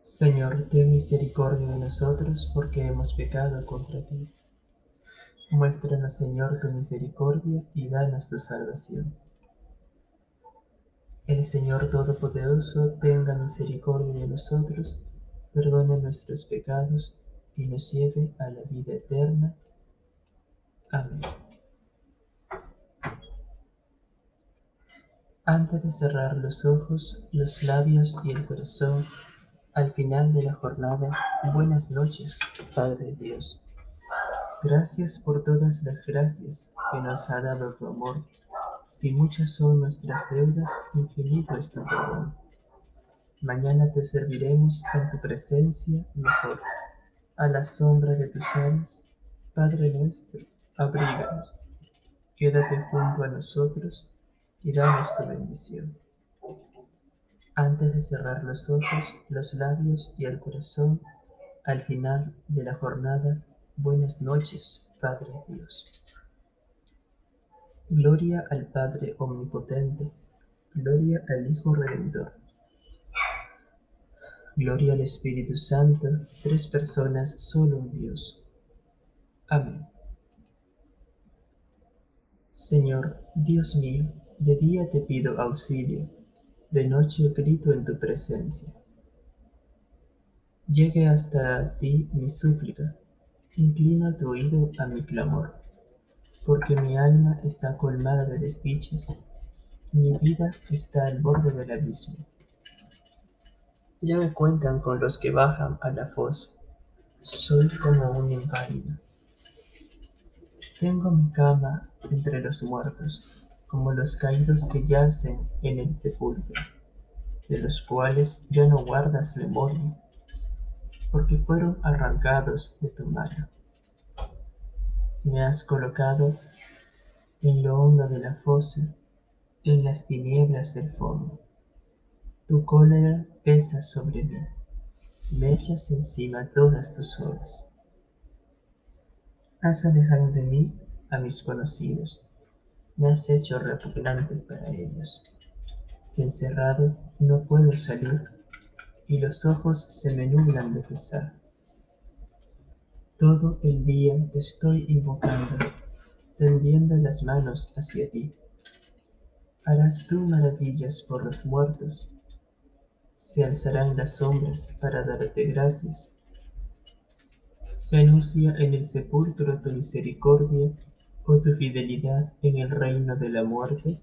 Señor, ten misericordia de nosotros porque hemos pecado contra ti. Muéstranos, Señor, tu misericordia y danos tu salvación. El Señor Todopoderoso tenga misericordia de nosotros, perdone nuestros pecados y nos lleve a la vida eterna. Amén. Antes de cerrar los ojos, los labios y el corazón, al final de la jornada, buenas noches, Padre Dios. Gracias por todas las gracias que nos ha dado tu amor. Si muchas son nuestras deudas, infinito es tu perdón. Mañana te serviremos en tu presencia mejor. A la sombra de tus alas, Padre nuestro, abríganos. Quédate junto a nosotros y danos tu bendición. Antes de cerrar los ojos, los labios y el corazón, al final de la jornada, buenas noches, Padre Dios. Gloria al Padre Omnipotente, gloria al Hijo Redentor. Gloria al Espíritu Santo, tres personas, solo un Dios. Amén. Señor, Dios mío, de día te pido auxilio de noche grito en tu presencia. Llegue hasta ti mi súplica, inclina tu oído a mi clamor, porque mi alma está colmada de desdichas, mi vida está al borde del abismo. Ya me cuentan con los que bajan a la fosa, soy como un inválido. Tengo mi cama entre los muertos, como los caídos que yacen en el sepulcro, de los cuales ya no guardas memoria, porque fueron arrancados de tu mano. Me has colocado en lo hondo de la fosa, en las tinieblas del fondo. Tu cólera pesa sobre mí, me echas encima todas tus horas. Has alejado de mí a mis conocidos me has hecho repugnante para ellos. Encerrado no puedo salir y los ojos se me nublan de pesar. Todo el día te estoy invocando, tendiendo las manos hacia ti. Harás tú maravillas por los muertos. Se alzarán las sombras para darte gracias. Se anuncia en el sepulcro tu misericordia o tu fidelidad en el reino de la muerte?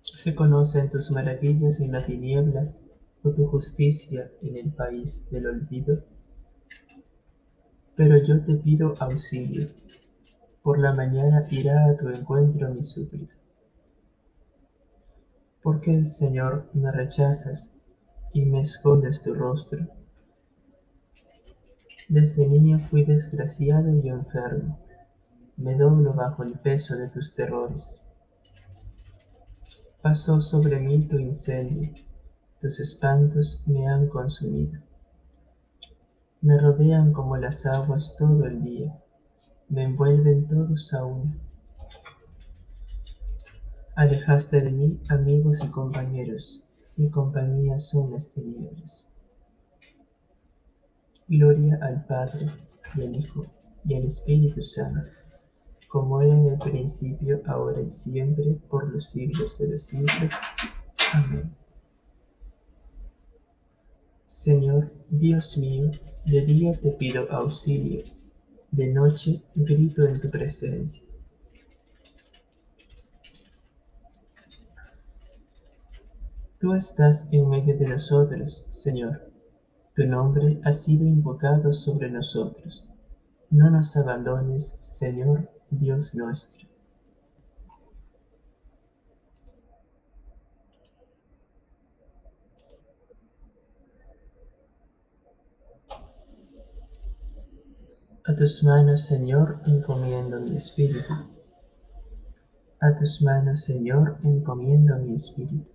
¿Se conocen tus maravillas en la tiniebla o tu justicia en el país del olvido? Pero yo te pido auxilio. Por la mañana irá a tu encuentro mi súplica. ¿Por qué, Señor, me rechazas y me escondes tu rostro? Desde niño fui desgraciado y enfermo. Me doblo bajo el peso de tus terrores. Pasó sobre mí tu incendio, tus espantos me han consumido. Me rodean como las aguas todo el día, me envuelven todos a una. Alejaste de mí amigos y compañeros, mi compañía son las tinieblas. Gloria al Padre, y al Hijo, y al Espíritu Santo, como era en el principio, ahora y siempre, por los siglos de los siglos. Amén. Señor, Dios mío, de día te pido auxilio, de noche grito en tu presencia. Tú estás en medio de nosotros, Señor. Tu nombre ha sido invocado sobre nosotros. No nos abandones, Señor, Dios nuestro. A tus manos, Señor, encomiendo mi espíritu. A tus manos, Señor, encomiendo mi espíritu.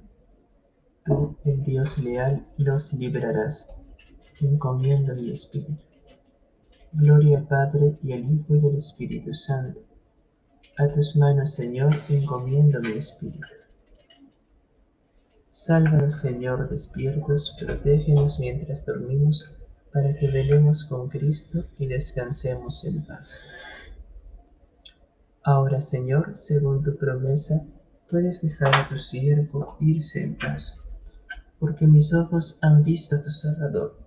Tú, el Dios leal, los librarás. Encomiendo mi espíritu. Gloria al Padre y al Hijo y al Espíritu Santo. A tus manos, Señor, encomiendo mi espíritu. Sálvanos, Señor, despiertos, protégenos mientras dormimos para que velemos con Cristo y descansemos en paz. Ahora, Señor, según tu promesa, puedes dejar a tu siervo irse en paz, porque mis ojos han visto a tu Salvador,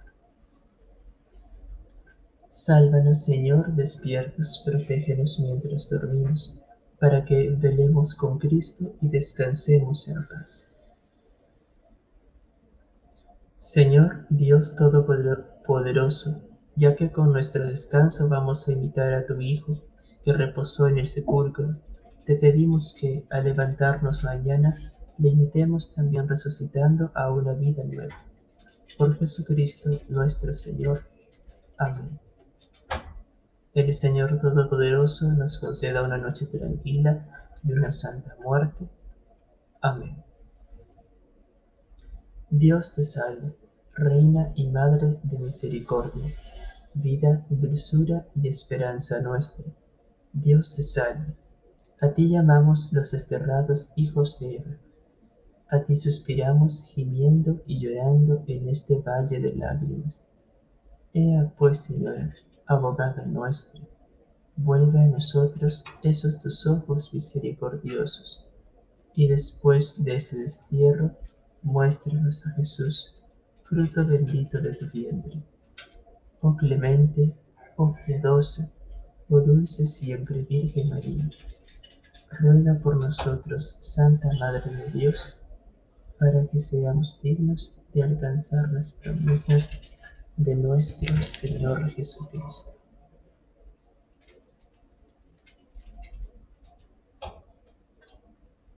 Sálvanos, Señor, despiertos, protégenos mientras dormimos, para que velemos con Cristo y descansemos en paz. Señor Dios Todopoderoso, ya que con nuestro descanso vamos a imitar a tu Hijo, que reposó en el sepulcro, te pedimos que, al levantarnos mañana, le imitemos también resucitando a una vida nueva. Por Jesucristo nuestro Señor. Amén. El Señor Todopoderoso nos conceda una noche tranquila y una santa muerte. Amén. Dios te salve, Reina y Madre de Misericordia, vida, dulzura y esperanza nuestra. Dios te salve. A ti llamamos los desterrados hijos de Eva. A ti suspiramos gimiendo y llorando en este valle de lágrimas. Ea pues, Señora, abogada nuestra, vuelve a nosotros esos tus ojos misericordiosos, y después de ese destierro, muéstranos a Jesús, fruto bendito de tu vientre. Oh clemente, oh piadosa, Oh dulce siempre Virgen María, ruega por nosotros, Santa Madre de Dios, para que seamos dignos de alcanzar las promesas de nuestro Señor Jesucristo.